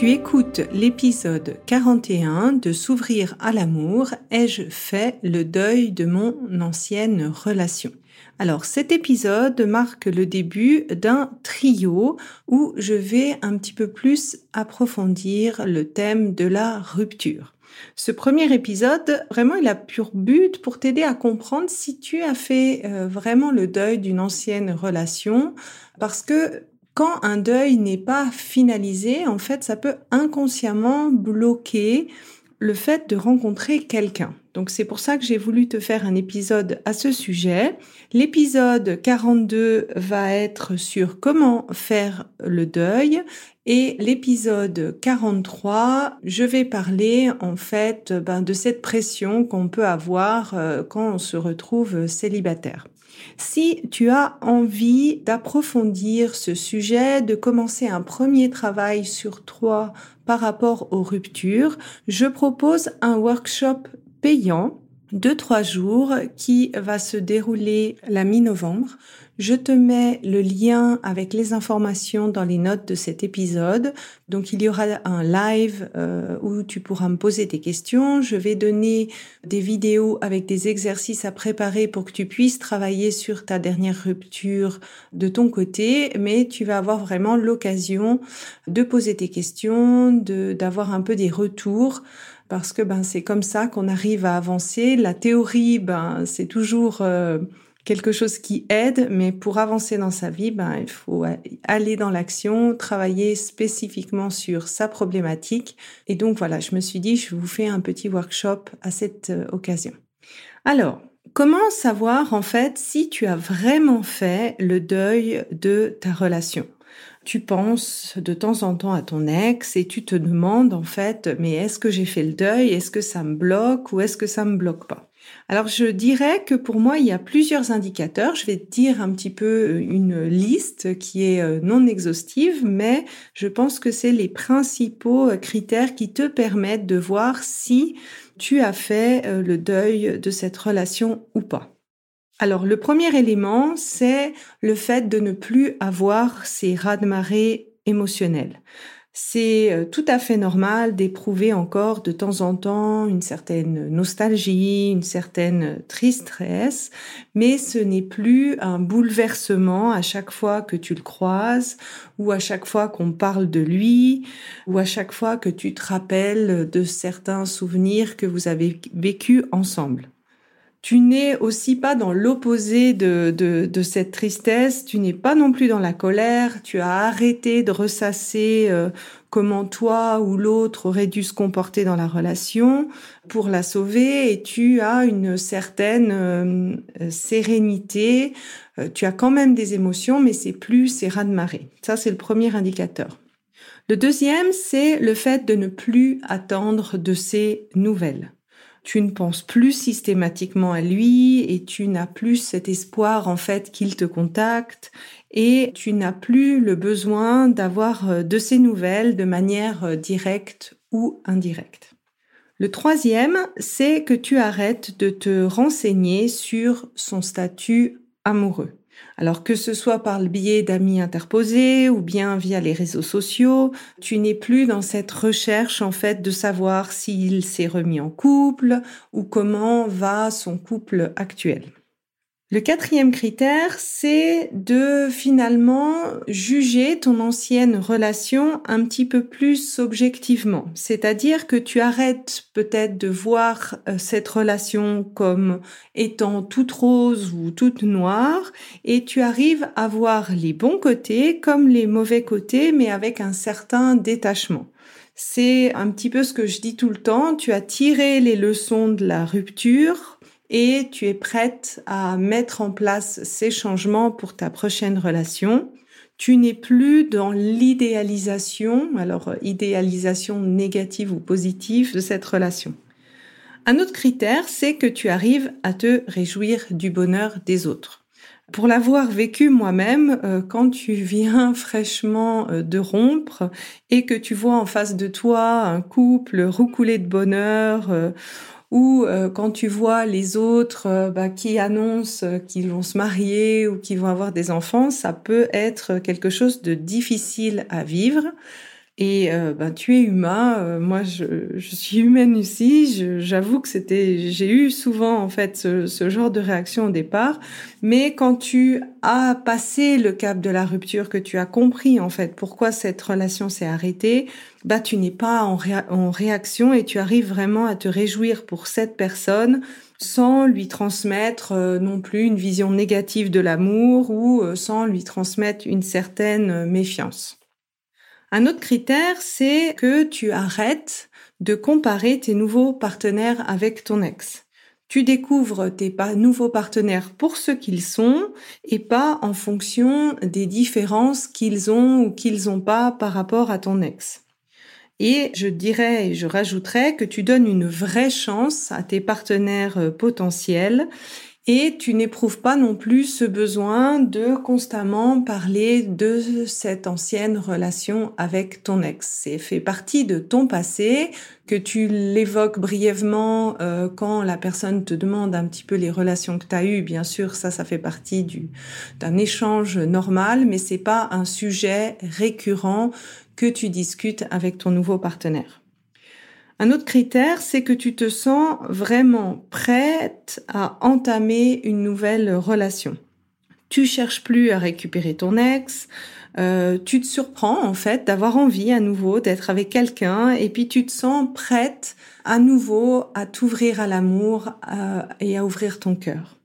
Tu écoutes l'épisode 41 de S'ouvrir à l'amour. Ai-je fait le deuil de mon ancienne relation? Alors cet épisode marque le début d'un trio où je vais un petit peu plus approfondir le thème de la rupture. Ce premier épisode, vraiment, il a pur but pour t'aider à comprendre si tu as fait euh, vraiment le deuil d'une ancienne relation, parce que quand un deuil n'est pas finalisé, en fait, ça peut inconsciemment bloquer le fait de rencontrer quelqu'un. Donc c'est pour ça que j'ai voulu te faire un épisode à ce sujet. L'épisode 42 va être sur comment faire le deuil et l'épisode 43, je vais parler en fait ben, de cette pression qu'on peut avoir euh, quand on se retrouve célibataire. Si tu as envie d'approfondir ce sujet, de commencer un premier travail sur toi par rapport aux ruptures, je propose un workshop payant de trois jours qui va se dérouler la mi-novembre. Je te mets le lien avec les informations dans les notes de cet épisode. Donc il y aura un live euh, où tu pourras me poser tes questions. Je vais donner des vidéos avec des exercices à préparer pour que tu puisses travailler sur ta dernière rupture de ton côté, mais tu vas avoir vraiment l'occasion de poser tes questions, d'avoir un peu des retours parce que ben c'est comme ça qu'on arrive à avancer. La théorie, ben c'est toujours euh, quelque chose qui aide, mais pour avancer dans sa vie, ben il faut aller dans l'action, travailler spécifiquement sur sa problématique. Et donc voilà, je me suis dit, je vous fais un petit workshop à cette euh, occasion. Alors, comment savoir en fait si tu as vraiment fait le deuil de ta relation? Tu penses de temps en temps à ton ex et tu te demandes en fait, mais est-ce que j'ai fait le deuil? Est-ce que ça me bloque ou est-ce que ça me bloque pas? Alors je dirais que pour moi, il y a plusieurs indicateurs. Je vais te dire un petit peu euh, une liste qui est euh, non exhaustive, mais je pense que c'est les principaux euh, critères qui te permettent de voir si tu as fait le deuil de cette relation ou pas. Alors le premier élément, c'est le fait de ne plus avoir ces raz-de-marée émotionnels. C'est euh, tout à fait normal d'éprouver encore de temps en temps une certaine nostalgie, une certaine tristesse, mais ce n'est plus un bouleversement à chaque fois que tu le croises, ou à chaque fois qu'on parle de lui, ou à chaque fois que tu te rappelles de certains souvenirs que vous avez vécus ensemble tu n'es aussi pas dans l'opposé de, de, cette tristesse, tu n'es pas non plus dans la colère, tu as arrêté de ressasser euh, comment toi ou l'autre aurait dû se comporter dans la relation pour la sauver et tu as une certaine euh, sérénité, euh, tu as quand même des émotions mais c'est plus ces ras de marée. Ça c'est le premier indicateur. Le deuxième, c'est le fait de ne plus attendre de ces nouvelles tu ne penses plus systématiquement à lui et tu n'as plus cet espoir en fait qu'il te contacte et tu n'as plus le besoin d'avoir euh, de ses nouvelles de manière euh, directe ou indirecte. Le troisième, c'est que tu arrêtes de te renseigner sur son statut amoureux. Alors que ce soit par le biais d'amis interposés ou bien via les réseaux sociaux, tu n'es plus dans cette recherche en fait de savoir s'il s'est remis en couple ou comment va son couple actuel. Le quatrième critère, c'est de finalement juger ton ancienne relation un petit peu plus objectivement. C'est-à-dire que tu arrêtes peut-être de voir euh, cette relation comme étant toute rose ou toute noire et tu arrives à voir les bons côtés comme les mauvais côtés mais avec un certain détachement. C'est un petit peu ce que je dis tout le temps. Tu as tiré les leçons de la rupture et tu es prête à mettre en place ces changements pour ta prochaine relation. Tu n'es plus dans l'idéalisation, alors idéalisation négative ou positive de cette relation. Un autre critère, c'est que tu arrives à te réjouir du bonheur des autres. Pour l'avoir vécu moi-même, euh, quand tu viens fraîchement euh, de rompre et que tu vois en face de toi un couple roucoulé de bonheur, euh, ou euh, quand tu vois les autres euh, bah, qui annoncent euh, qu'ils vont se marier ou qu'ils vont avoir des enfants, ça peut être quelque chose de difficile à vivre. Et euh, ben, tu es humain, euh, moi je, je, suis humaine aussi, j'avoue que c'était, j'ai eu souvent en fait ce, ce, genre de réaction au départ, mais quand tu as passé le cap de la rupture, que tu as compris en fait pourquoi cette relation s'est arrêtée, bah tu n'es pas en, en réaction et tu arrives vraiment à te réjouir pour cette personne sans lui transmettre euh, non plus une vision négative de l'amour ou sans lui transmettre une certaine méfiance. Un autre critère, c'est que tu arrêtes de comparer tes nouveaux partenaires avec ton ex. Tu découvres tes nouveaux partenaires pour ce qu'ils sont et pas en fonction des différences qu'ils ont ou qu'ils n'ont pas par rapport à ton ex. Et je dirais et je rajouterais que tu donnes une vraie chance à tes partenaires euh, potentiels et tu n'éprouves pas non plus ce besoin de constamment parler de cette ancienne relation avec ton ex. C'est fait partie de ton passé, que tu l'évoques brièvement euh, quand la personne te demande un petit peu les relations que tu as eues. Bien sûr, ça, ça fait partie du d'un échange normal, mais c'est pas un sujet récurrent que tu discutes avec ton nouveau partenaire. Un autre critère, c'est que tu te sens vraiment prête à entamer une nouvelle relation. Tu cherches plus à récupérer ton ex, euh, tu te surprends en fait d'avoir envie à nouveau d'être avec quelqu'un et puis tu te sens prête à nouveau à t'ouvrir à l'amour euh, et à ouvrir ton cœur.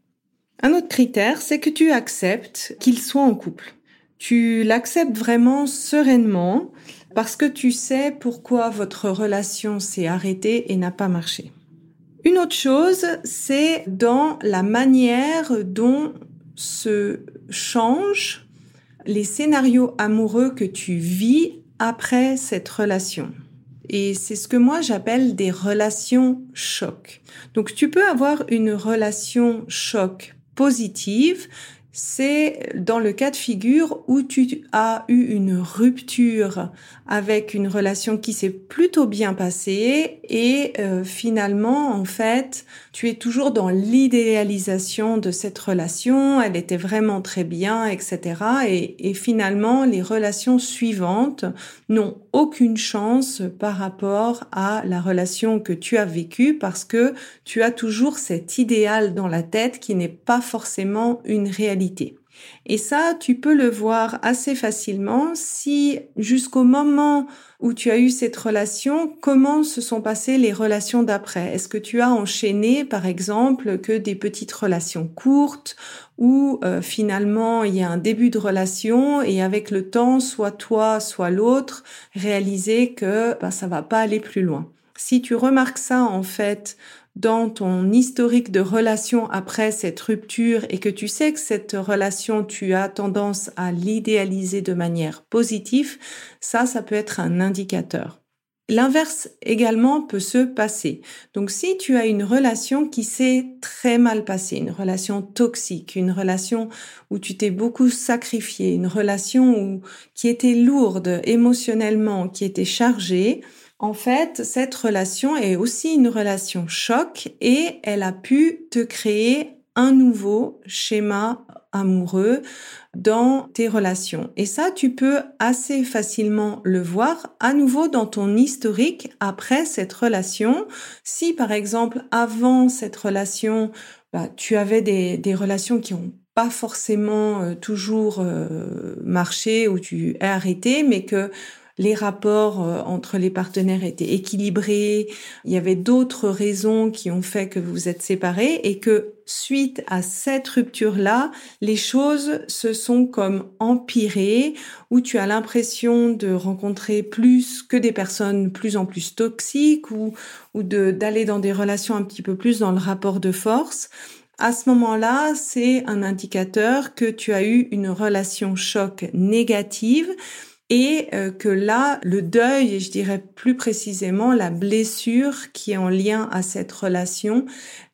Un autre critère, c'est que tu acceptes qu'il soit en couple. Tu l'acceptes vraiment sereinement parce que tu sais pourquoi votre relation s'est arrêtée et n'a pas marché. Une autre chose, c'est dans la manière dont se changent les scénarios amoureux que tu vis après cette relation. Et c'est ce que moi j'appelle des relations choc. Donc tu peux avoir une relation choc positive c'est dans le cas de figure où tu as eu une rupture avec une relation qui s'est plutôt bien passée et euh, finalement en fait tu es toujours dans l'idéalisation de cette relation, elle était vraiment très bien, etc. Et, finalement les relations suivantes n'ont aucune chance par rapport à la relation que tu as vécue parce que tu as toujours cet idéal dans la tête qui n'est pas forcément une réalité et ça, tu peux le voir assez facilement si jusqu'au moment où tu as eu cette relation, comment se sont passées les relations d'après Est-ce que tu as enchaîné, par exemple, que des petites relations courtes ou euh, finalement il y a un début de relation et avec le temps, soit toi, soit l'autre, réaliser que bah, ça va pas aller plus loin. Si tu remarques ça en fait dans ton historique de relation après cette rupture et que tu sais que cette relation, tu as tendance à l'idéaliser de manière positive, ça, ça peut être un indicateur. L'inverse également peut se passer. Donc si tu as une relation qui s'est très mal passée, une relation toxique, une relation où tu t'es beaucoup sacrifié, une relation qui était lourde émotionnellement, qui était chargée, en fait, cette relation est aussi une relation choc et elle a pu te créer un nouveau schéma amoureux dans tes relations. Et ça, tu peux assez facilement le voir à nouveau dans ton historique après cette relation. Si par exemple, avant cette relation, bah, tu avais des, relations qui ont pas forcément euh, toujours euh, marché ou tu es arrêté, mais que les rapports euh, entre les partenaires étaient équilibrés, il y avait d'autres raisons qui ont fait que vous vous êtes séparés et que suite à cette rupture-là, les choses se sont comme empirées, où tu as l'impression de rencontrer plus que des personnes plus en plus toxiques ou, ou d'aller dans des relations un petit peu plus dans le rapport de force. À ce moment-là, c'est un indicateur que tu as eu une relation choc négative et euh, que là, le deuil, et je dirais plus précisément la blessure qui est en lien à cette relation,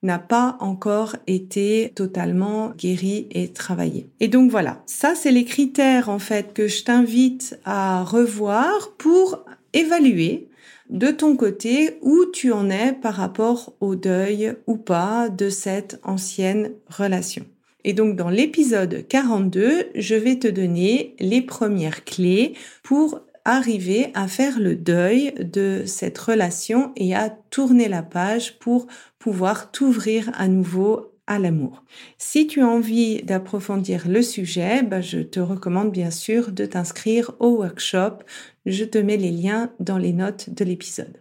n'a pas encore été totalement guérie et travaillée. Et donc voilà, ça c'est les critères en fait que je t'invite à revoir pour évaluer de ton côté où tu en es par rapport au deuil ou pas de cette ancienne relation. Et donc dans l'épisode 42, je vais te donner les premières clés pour arriver à faire le deuil de cette relation et à tourner la page pour pouvoir t'ouvrir à nouveau à l'amour. Si tu as envie d'approfondir le sujet, bah, je te recommande bien sûr de t'inscrire au workshop. Je te mets les liens dans les notes de l'épisode.